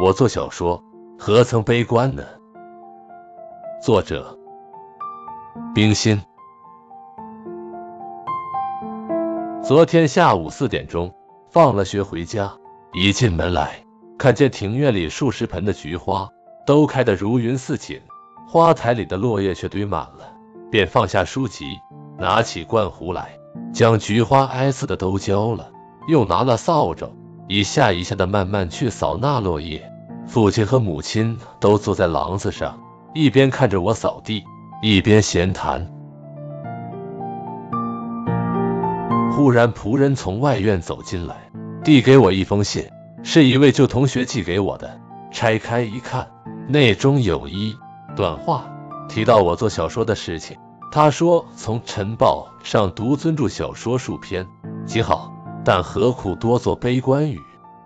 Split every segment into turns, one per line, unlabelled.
我做小说何曾悲观呢？作者：冰心。昨天下午四点钟，放了学回家，一进门来，看见庭院里数十盆的菊花都开得如云似锦，花台里的落叶却堆满了，便放下书籍，拿起灌壶来，将菊花挨次的都浇了，又拿了扫帚。一下一下的慢慢去扫那落叶，父亲和母亲都坐在廊子上，一边看着我扫地，一边闲谈。忽然仆人从外院走进来，递给我一封信，是一位旧同学寄给我的。拆开一看，内中有一段话，提到我做小说的事情。他说从晨报上读尊著小说数篇，极好。但何苦多做悲观语，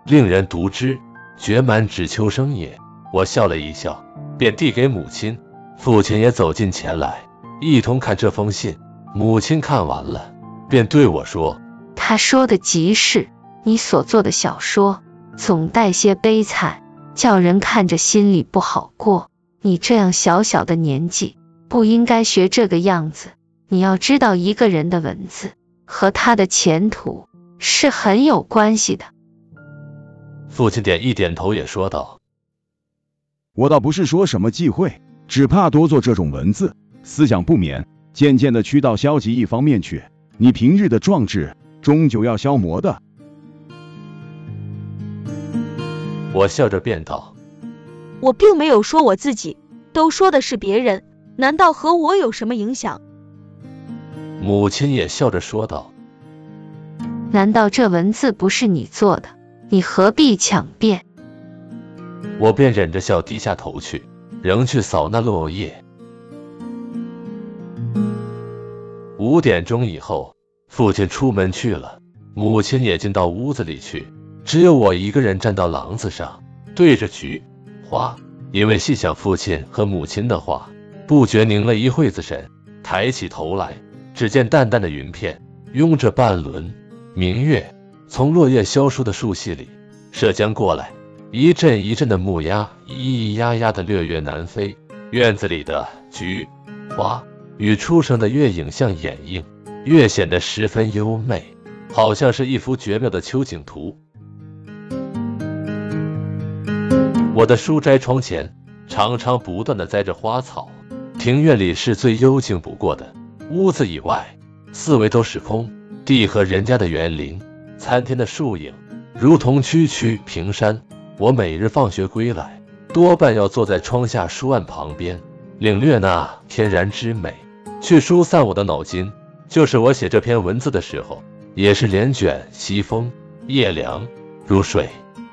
令人读之绝满纸秋生也。我笑了一笑，便递给母亲。父亲也走近前来，一同看这封信。母亲看完了，便对我说：“
他说的极是，你所做的小说总带些悲惨，叫人看着心里不好过。你这样小小的年纪，不应该学这个样子。你要知道，一个人的文字和他的前途。”是很有关系的。
父亲点一点头，也说道：“
我倒不是说什么忌讳，只怕多做这种文字，思想不免渐渐的趋到消极一方面去。你平日的壮志，终究要消磨的。”
我笑着便道：“
我并没有说我自己，都说的是别人，难道和我有什么影响？”
母亲也笑着说道。
难道这文字不是你做的？你何必强辩？
我便忍着笑低下头去，仍去扫那落叶。五点钟以后，父亲出门去了，母亲也进到屋子里去，只有我一个人站到廊子上，对着菊花。因为细想父亲和母亲的话，不觉凝了一会子神，抬起头来，只见淡淡的云片拥着半轮。明月从落叶萧疏的树隙里射江过来，一阵一阵的木鸦咿咿呀呀的掠月南飞。院子里的菊花与初升的月影相掩映，越显得十分优美，好像是一幅绝妙的秋景图。我的书斋窗前常常不断的栽着花草，庭院里是最幽静不过的，屋子以外四围都是空。地和人家的园林，参天的树影，如同区区平山。我每日放学归来，多半要坐在窗下书案旁边，领略那天然之美，去疏散我的脑筋。就是我写这篇文字的时候，也是帘卷西风，夜凉如水，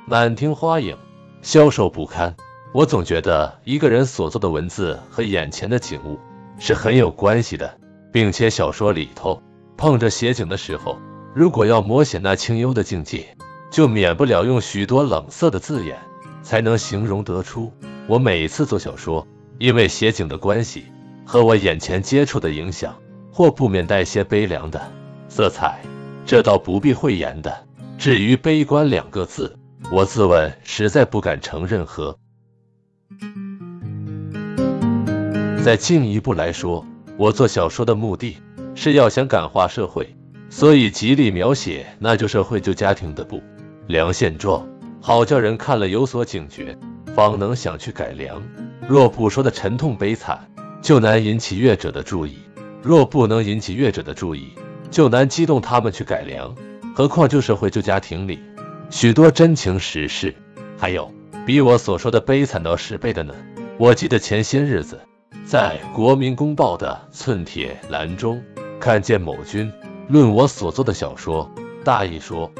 满庭花影，消瘦不堪。我总觉得一个人所做的文字和眼前的景物是很有关系的，并且小说里头。碰着写景的时候，如果要摹写那清幽的境界，就免不了用许多冷色的字眼，才能形容得出。我每次做小说，因为写景的关系和我眼前接触的影响，或不免带些悲凉的色彩，这倒不必讳言的。至于悲观两个字，我自问实在不敢承认和。再进一步来说，我做小说的目的。是要想感化社会，所以极力描写那旧社会旧家庭的不良现状，好叫人看了有所警觉，方能想去改良。若不说的沉痛悲惨，就难引起阅者的注意；若不能引起阅者的注意，就难激动他们去改良。何况旧社会旧家庭里许多真情实事，还有比我所说的悲惨到十倍的呢。我记得前些日子在《国民公报》的寸铁栏中。看见某君论我所做的小说，大意说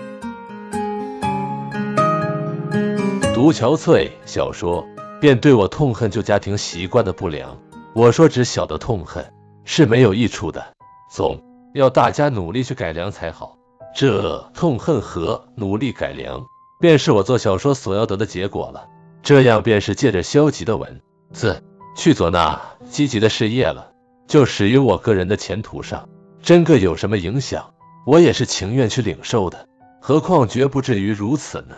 读憔悴小说，便对我痛恨旧家庭习惯的不良。我说只晓得痛恨是没有益处的，总要大家努力去改良才好。这痛恨和努力改良，便是我做小说所要得的结果了。这样便是借着消极的文字去做那积极的事业了。就始于我个人的前途上，真个有什么影响，我也是情愿去领受的。何况绝不至于如此呢。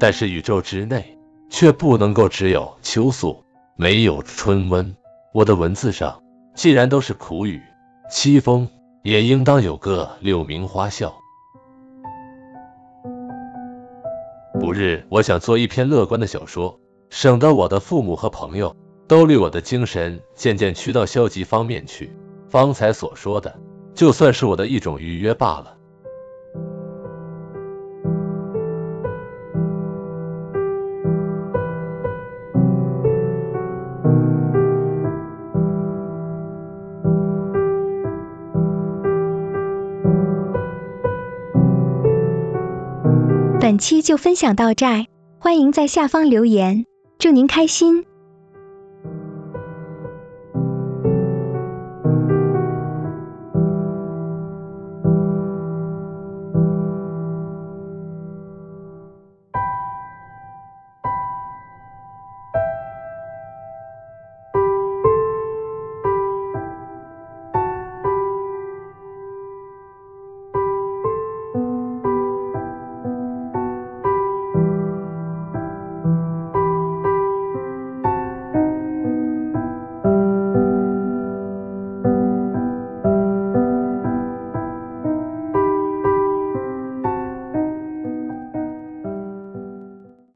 但是宇宙之内却不能够只有秋宿，没有春温。我的文字上既然都是苦雨、凄风，也应当有个柳明花笑。不日，我想做一篇乐观的小说，省得我的父母和朋友都虑我的精神渐渐趋到消极方面去。方才所说的，就算是我的一种预约罢了。
本期就分享到这儿，欢迎在下方留言，祝您开心。